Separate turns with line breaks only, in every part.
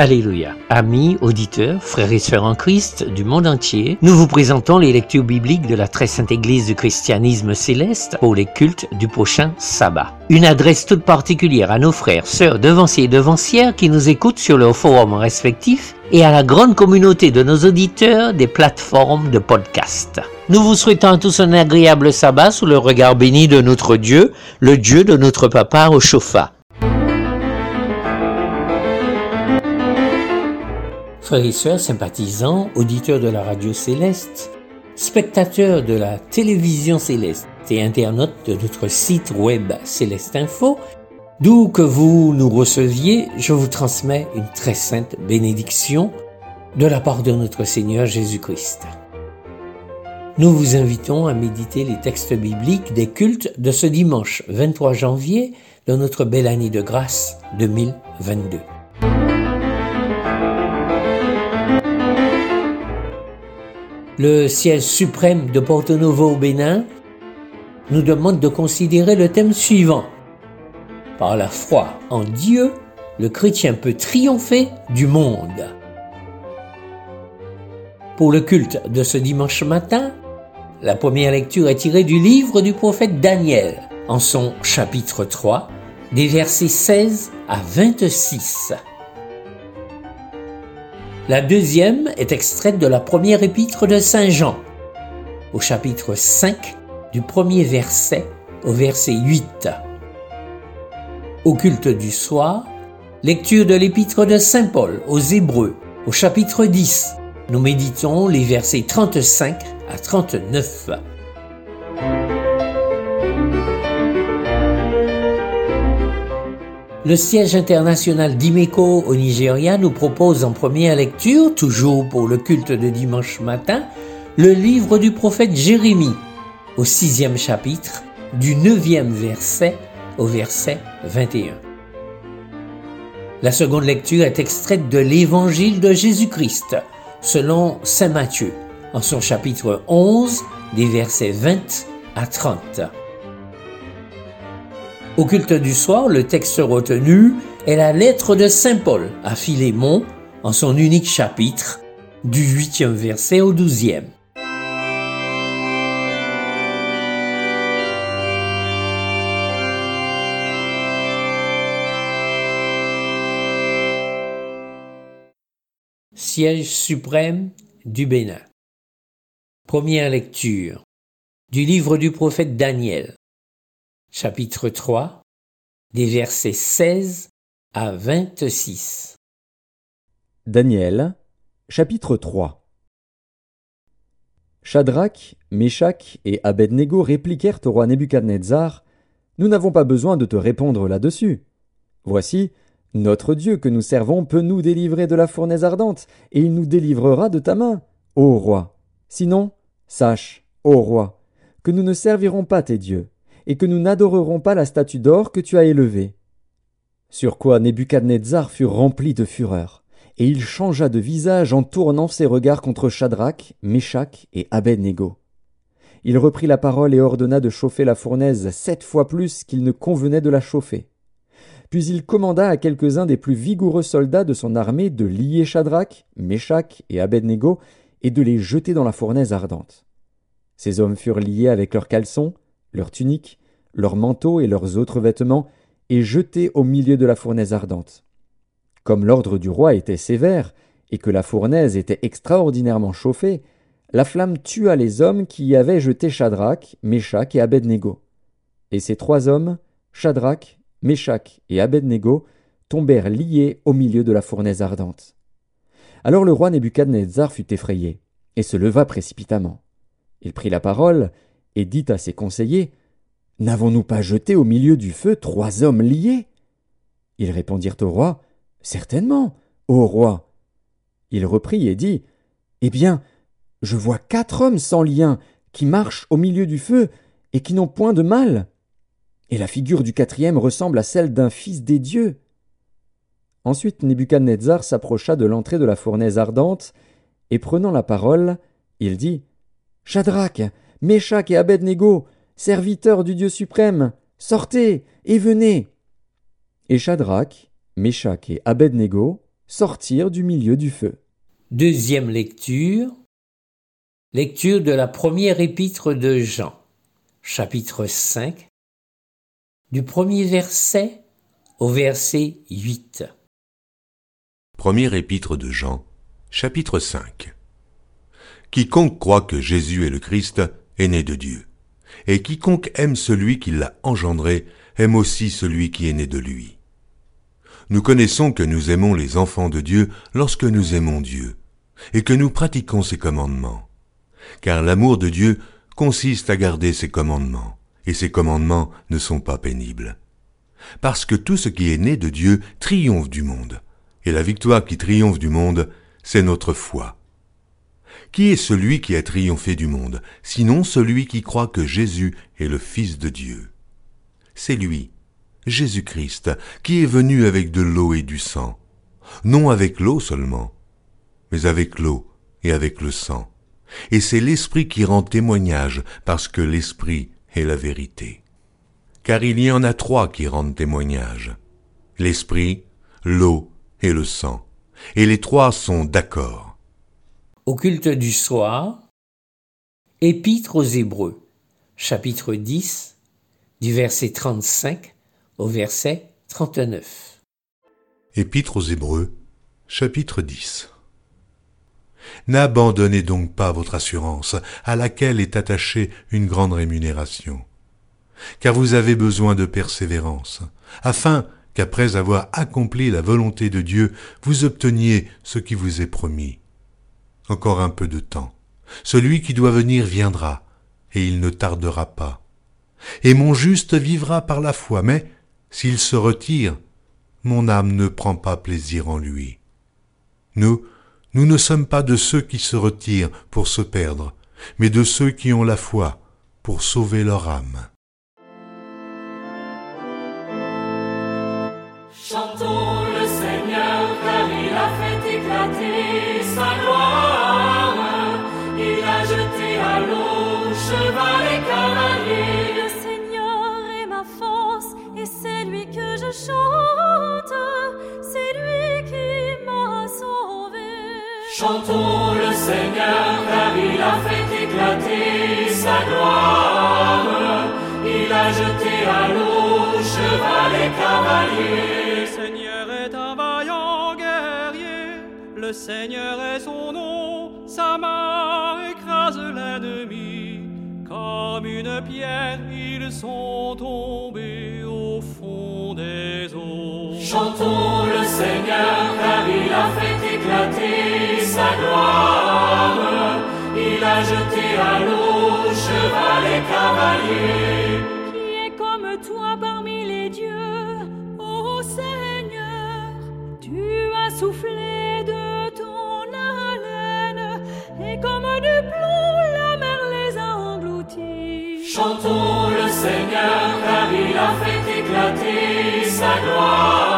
Alléluia. Amis, auditeurs, frères et sœurs en Christ du monde entier, nous vous présentons les lectures bibliques de la très sainte Église du christianisme céleste pour les cultes du prochain sabbat. Une adresse toute particulière à nos frères, sœurs, devanciers et devancières qui nous écoutent sur leurs forums respectifs et à la grande communauté de nos auditeurs des plateformes de podcast. Nous vous souhaitons à tous un agréable sabbat sous le regard béni de notre Dieu, le Dieu de notre Papa au chauffa. Frères et sœurs, sympathisants, auditeurs de la radio céleste, spectateurs de la télévision céleste et internautes de notre site web Céleste Info, d'où que vous nous receviez, je vous transmets une très sainte bénédiction de la part de notre Seigneur Jésus-Christ. Nous vous invitons à méditer les textes bibliques des cultes de ce dimanche 23 janvier de notre belle année de grâce 2022. Le siège suprême de Porto Novo au Bénin nous demande de considérer le thème suivant. Par la foi en Dieu, le chrétien peut triompher du monde. Pour le culte de ce dimanche matin, la première lecture est tirée du livre du prophète Daniel, en son chapitre 3, des versets 16 à 26. La deuxième est extraite de la première épître de Saint Jean, au chapitre 5, du premier verset au verset 8. Au culte du soir, lecture de l'épître de Saint Paul aux Hébreux, au chapitre 10. Nous méditons les versets 35 à 39. Le siège international d'Imeco au Nigeria nous propose en première lecture, toujours pour le culte de dimanche matin, le livre du prophète Jérémie, au sixième chapitre, du neuvième verset au verset 21. La seconde lecture est extraite de l'évangile de Jésus-Christ, selon Saint Matthieu, en son chapitre 11, des versets 20 à 30. Au culte du soir, le texte retenu est la lettre de Saint Paul à Philémon en son unique chapitre, du huitième verset au douzième. Siège suprême du Bénin. Première lecture du livre du prophète Daniel chapitre 3, des versets 16 à 26.
Daniel, chapitre 3 Shadrach, Meshach et Abednego répliquèrent au roi Nebuchadnezzar Nous n'avons pas besoin de te répondre là-dessus. Voici, notre Dieu que nous servons peut nous délivrer de la fournaise ardente, et il nous délivrera de ta main, ô roi. Sinon, sache, ô roi, que nous ne servirons pas tes dieux et que nous n'adorerons pas la statue d'or que tu as élevée. Sur quoi Nebuchadnezzar fut rempli de fureur, et il changea de visage en tournant ses regards contre Shadrach, Meshach et Abednego. Il reprit la parole et ordonna de chauffer la fournaise sept fois plus qu'il ne convenait de la chauffer. Puis il commanda à quelques-uns des plus vigoureux soldats de son armée de lier Shadrach, Meshach et Abednego et de les jeter dans la fournaise ardente. Ces hommes furent liés avec leurs caleçons, leurs tuniques, leurs manteaux et leurs autres vêtements, et jetés au milieu de la fournaise ardente. Comme l'ordre du roi était sévère, et que la fournaise était extraordinairement chauffée, la flamme tua les hommes qui y avaient jeté Shadrach, Meshach et Abednego. Et ces trois hommes, Shadrach, Meshach et Abednego, tombèrent liés au milieu de la fournaise ardente. Alors le roi Nebuchadnezzar fut effrayé, et se leva précipitamment. Il prit la parole, et dit à ses conseillers N'avons-nous pas jeté au milieu du feu trois hommes liés?
Ils répondirent au roi, Certainement, ô roi. Il reprit et dit, Eh bien, je vois quatre hommes sans lien qui marchent au milieu du feu et qui n'ont point de mal. Et la figure du quatrième ressemble à celle d'un fils des dieux. Ensuite Nebuchadnezzar s'approcha de l'entrée de la fournaise ardente, et prenant la parole, il dit Shadrach, Meshach et Abednego, serviteurs du Dieu suprême, sortez et venez. Et Shadrach, Meshach et Abednego sortirent du milieu du feu.
Deuxième lecture. Lecture de la première épître de Jean, chapitre 5, du premier verset au verset 8.
Première épître de Jean, chapitre 5. Quiconque croit que Jésus est le Christ est né de Dieu. Et quiconque aime celui qui l'a engendré aime aussi celui qui est né de lui. Nous connaissons que nous aimons les enfants de Dieu lorsque nous aimons Dieu, et que nous pratiquons ses commandements. Car l'amour de Dieu consiste à garder ses commandements, et ses commandements ne sont pas pénibles. Parce que tout ce qui est né de Dieu triomphe du monde et la victoire qui triomphe du monde, c'est notre foi. Qui est celui qui a triomphé du monde, sinon celui qui croit que Jésus est le Fils de Dieu? C'est lui, Jésus-Christ, qui est venu avec de l'eau et du sang, non avec l'eau seulement, mais avec l'eau et avec le sang. Et c'est l'Esprit qui rend témoignage, parce que l'Esprit est la vérité. Car il y en a trois qui rendent témoignage, l'Esprit, l'eau et le sang, et les trois sont d'accord.
Au culte du soir, Épître aux Hébreux, chapitre 10, du verset 35 au verset 39.
Épître aux Hébreux, chapitre 10. N'abandonnez donc pas votre assurance, à laquelle est attachée une grande rémunération, car vous avez besoin de persévérance, afin qu'après avoir accompli la volonté de Dieu, vous obteniez ce qui vous est promis. Encore un peu de temps. Celui qui doit venir viendra, et il ne tardera pas. Et mon juste vivra par la foi, mais s'il se retire, mon âme ne prend pas plaisir en lui. Nous, nous ne sommes pas de ceux qui se retirent pour se perdre, mais de ceux qui ont la foi pour sauver leur âme.
Chantons Chantons le Seigneur car il a fait éclater sa gloire. Il a jeté à l'eau cheval et cavalier.
Le Seigneur est son nom, sa main écrase l'ennemi. Comme une pierre, ils sont tombés
Chantons le Seigneur, car il a fait éclater sa gloire. Il a jeté à l'eau cheval et cavalier.
Qui est comme toi parmi les dieux, ô Seigneur, tu as soufflé comme du plomb, la mer les a engloutis.
Chantons le Seigneur, car il a fait éclater sa gloire.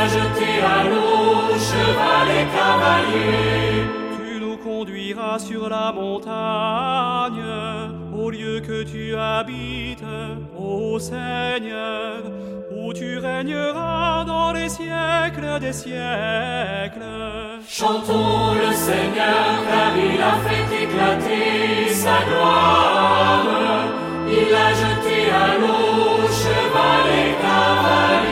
Il a jeté à l'eau cheval et cavalier.
Tu nous conduiras sur la montagne, au lieu que tu habites, ô Seigneur, où tu régneras dans les siècles des siècles.
Chantons le Seigneur, car il a fait éclater sa gloire. Il a jeté à l'eau cheval et cavalier.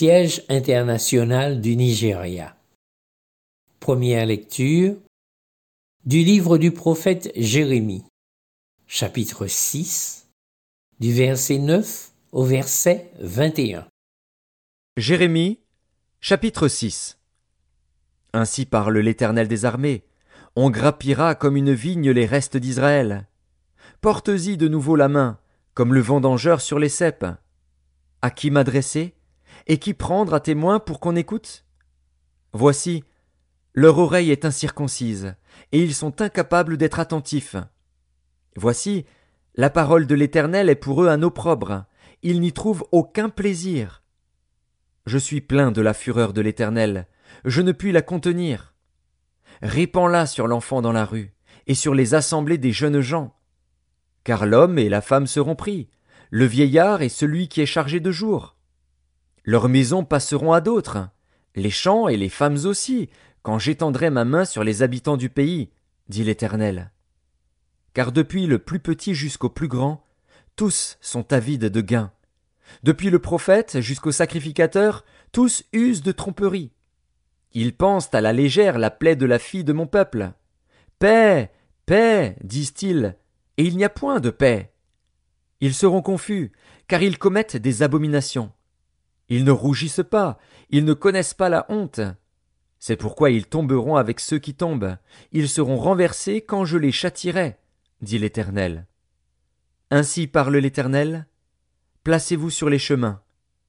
Siège international du Nigeria. Première lecture du livre du prophète Jérémie, chapitre 6, du verset 9 au verset 21.
Jérémie, chapitre 6 Ainsi parle l'Éternel des armées. On grappira comme une vigne les restes d'Israël. Porte-y de nouveau la main, comme le vendangeur sur les cèpes. À qui m'adresser? Et qui prendre à témoin pour qu'on écoute? Voici, leur oreille est incirconcise, et ils sont incapables d'être attentifs. Voici, la parole de l'Éternel est pour eux un opprobre, ils n'y trouvent aucun plaisir. Je suis plein de la fureur de l'Éternel, je ne puis la contenir. Répands-la sur l'enfant dans la rue, et sur les assemblées des jeunes gens. Car l'homme et la femme seront pris, le vieillard et celui qui est chargé de jour. Leurs maisons passeront à d'autres, les champs et les femmes aussi, quand j'étendrai ma main sur les habitants du pays, dit l'Éternel. Car depuis le plus petit jusqu'au plus grand, tous sont avides de gain. Depuis le prophète jusqu'au sacrificateur, tous usent de tromperie. Ils pensent à la légère la plaie de la fille de mon peuple. Paix, paix, disent-ils, et il n'y a point de paix. Ils seront confus, car ils commettent des abominations. Ils ne rougissent pas, ils ne connaissent pas la honte. C'est pourquoi ils tomberont avec ceux qui tombent, ils seront renversés quand je les châtirai, dit l'Éternel. Ainsi parle l'Éternel. Placez-vous sur les chemins,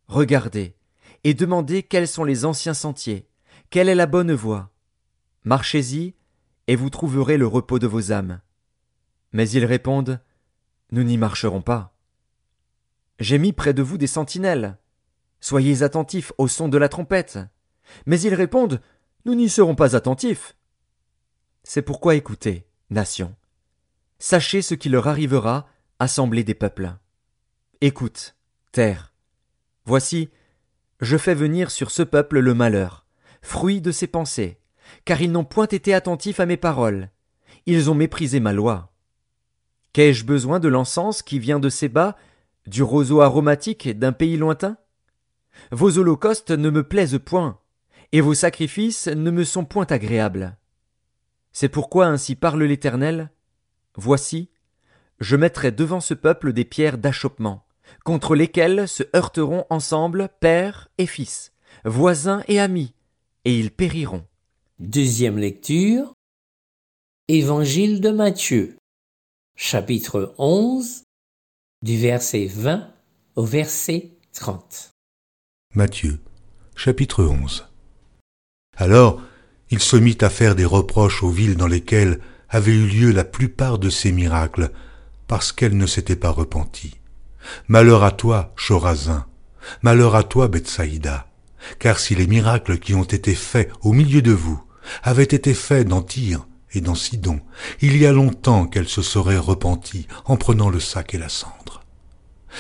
regardez, et demandez quels sont les anciens sentiers, quelle est la bonne voie? Marchez-y, et vous trouverez le repos de vos âmes. Mais ils répondent, Nous n'y marcherons pas. J'ai mis près de vous des sentinelles. Soyez attentifs au son de la trompette. Mais ils répondent, nous n'y serons pas attentifs. C'est pourquoi écoutez, nation. Sachez ce qui leur arrivera, assemblée des peuples. Écoute, terre. Voici, je fais venir sur ce peuple le malheur, fruit de ses pensées, car ils n'ont point été attentifs à mes paroles. Ils ont méprisé ma loi. Qu'ai-je besoin de l'encens qui vient de ces bas, du roseau aromatique d'un pays lointain? Vos holocaustes ne me plaisent point et vos sacrifices ne me sont point agréables. C'est pourquoi ainsi parle l'Éternel. Voici, je mettrai devant ce peuple des pierres d'achoppement, contre lesquelles se heurteront ensemble père et fils, voisins et amis, et ils périront.
Deuxième lecture. Évangile de Matthieu, chapitre 11, du verset 20 au verset 30.
Matthieu, chapitre 11. Alors il se mit à faire des reproches aux villes dans lesquelles avaient eu lieu la plupart de ces miracles, parce qu'elles ne s'étaient pas repenties. Malheur à toi, Chorazin, malheur à toi, Bethsaïda, car si les miracles qui ont été faits au milieu de vous avaient été faits dans Tyr et dans Sidon, il y a longtemps qu'elles se seraient repenties en prenant le sac et la cendre.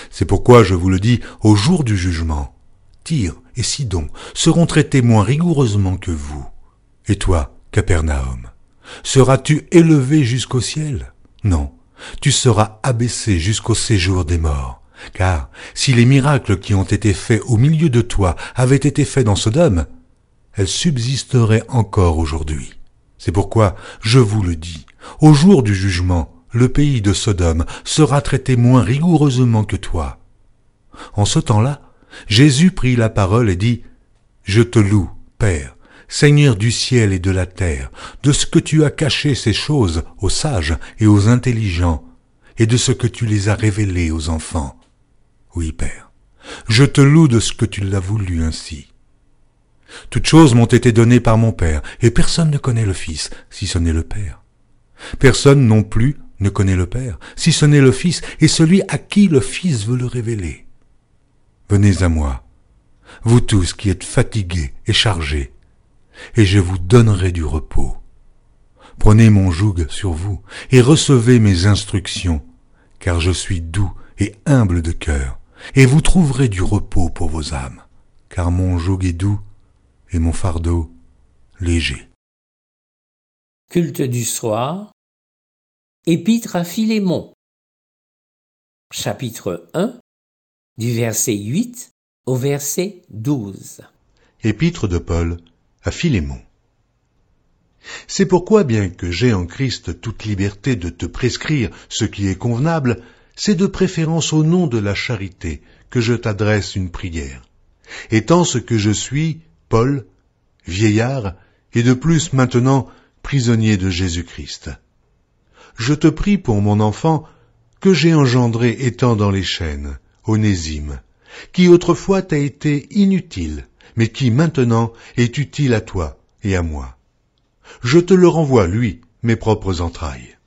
C'est pourquoi je vous le dis au jour du jugement, Tyr et Sidon seront traités moins rigoureusement que vous. Et toi, Capernaum, seras-tu élevé jusqu'au ciel? Non, tu seras abaissé jusqu'au séjour des morts. Car si les miracles qui ont été faits au milieu de toi avaient été faits dans Sodome, elles subsisteraient encore aujourd'hui. C'est pourquoi je vous le dis, au jour du jugement, le pays de Sodome sera traité moins rigoureusement que toi. En ce temps-là, Jésus prit la parole et dit, Je te loue, Père, Seigneur du ciel et de la terre, de ce que tu as caché ces choses aux sages et aux intelligents, et de ce que tu les as révélées aux enfants. Oui, Père, je te loue de ce que tu l'as voulu ainsi. Toutes choses m'ont été données par mon Père, et personne ne connaît le Fils, si ce n'est le Père. Personne non plus ne connaît le Père, si ce n'est le Fils, et celui à qui le Fils veut le révéler. Venez à moi, vous tous qui êtes fatigués et chargés, et je vous donnerai du repos. Prenez mon joug sur vous et recevez mes instructions, car je suis doux et humble de cœur, et vous trouverez du repos pour vos âmes, car mon joug est doux et mon fardeau léger.
Culte du soir. Épître à Philémon. Chapitre 1 du verset 8 au verset 12.
Épître de Paul à Philémon. C'est pourquoi, bien que j'ai en Christ toute liberté de te prescrire ce qui est convenable, c'est de préférence au nom de la charité que je t'adresse une prière. Étant ce que je suis, Paul, vieillard, et de plus maintenant prisonnier de Jésus-Christ. Je te prie pour mon enfant, que j'ai engendré étant dans les chaînes, Onésime, qui autrefois t'a été inutile, mais qui maintenant est utile à toi et à moi. Je te le renvoie, lui, mes propres entrailles.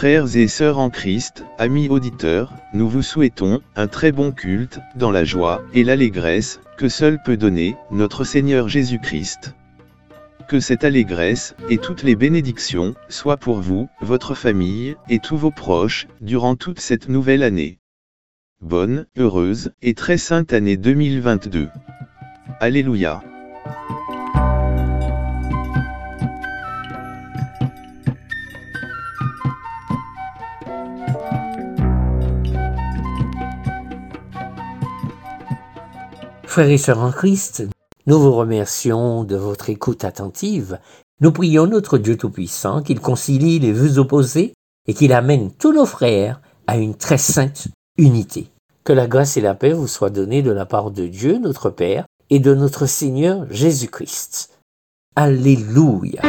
Frères et sœurs en Christ, amis auditeurs, nous vous souhaitons un très bon culte, dans la joie et l'allégresse que seul peut donner notre Seigneur Jésus-Christ. Que cette allégresse et toutes les bénédictions soient pour vous, votre famille et tous vos proches durant toute cette nouvelle année. Bonne, heureuse et très sainte année 2022. Alléluia.
Frères et sœurs en Christ, nous vous remercions de votre écoute attentive. Nous prions notre Dieu Tout-Puissant qu'il concilie les vues opposées et qu'il amène tous nos frères à une très sainte unité. Que la grâce et la paix vous soient données de la part de Dieu, notre Père, et de notre Seigneur Jésus-Christ. Alléluia.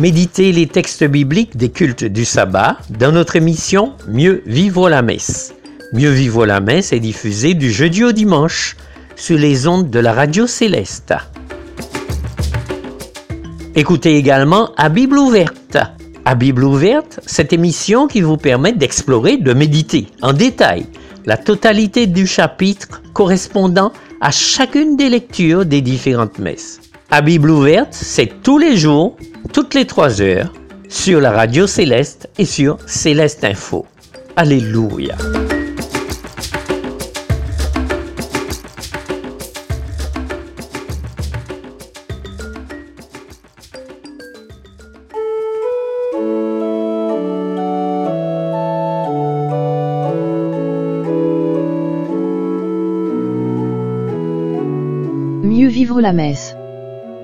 Méditez les textes bibliques des cultes du sabbat dans notre émission Mieux vivre la messe. Mieux vivre la messe est diffusée du jeudi au dimanche sur les ondes de la radio céleste. Écoutez également à Bible ouverte. À Bible ouverte, cette émission qui vous permet d'explorer, de méditer en détail la totalité du chapitre correspondant à chacune des lectures des différentes messes. À Bible ouverte, c'est tous les jours, toutes les trois heures, sur la radio Céleste et sur Céleste Info. Alléluia.
Mieux vivre la messe.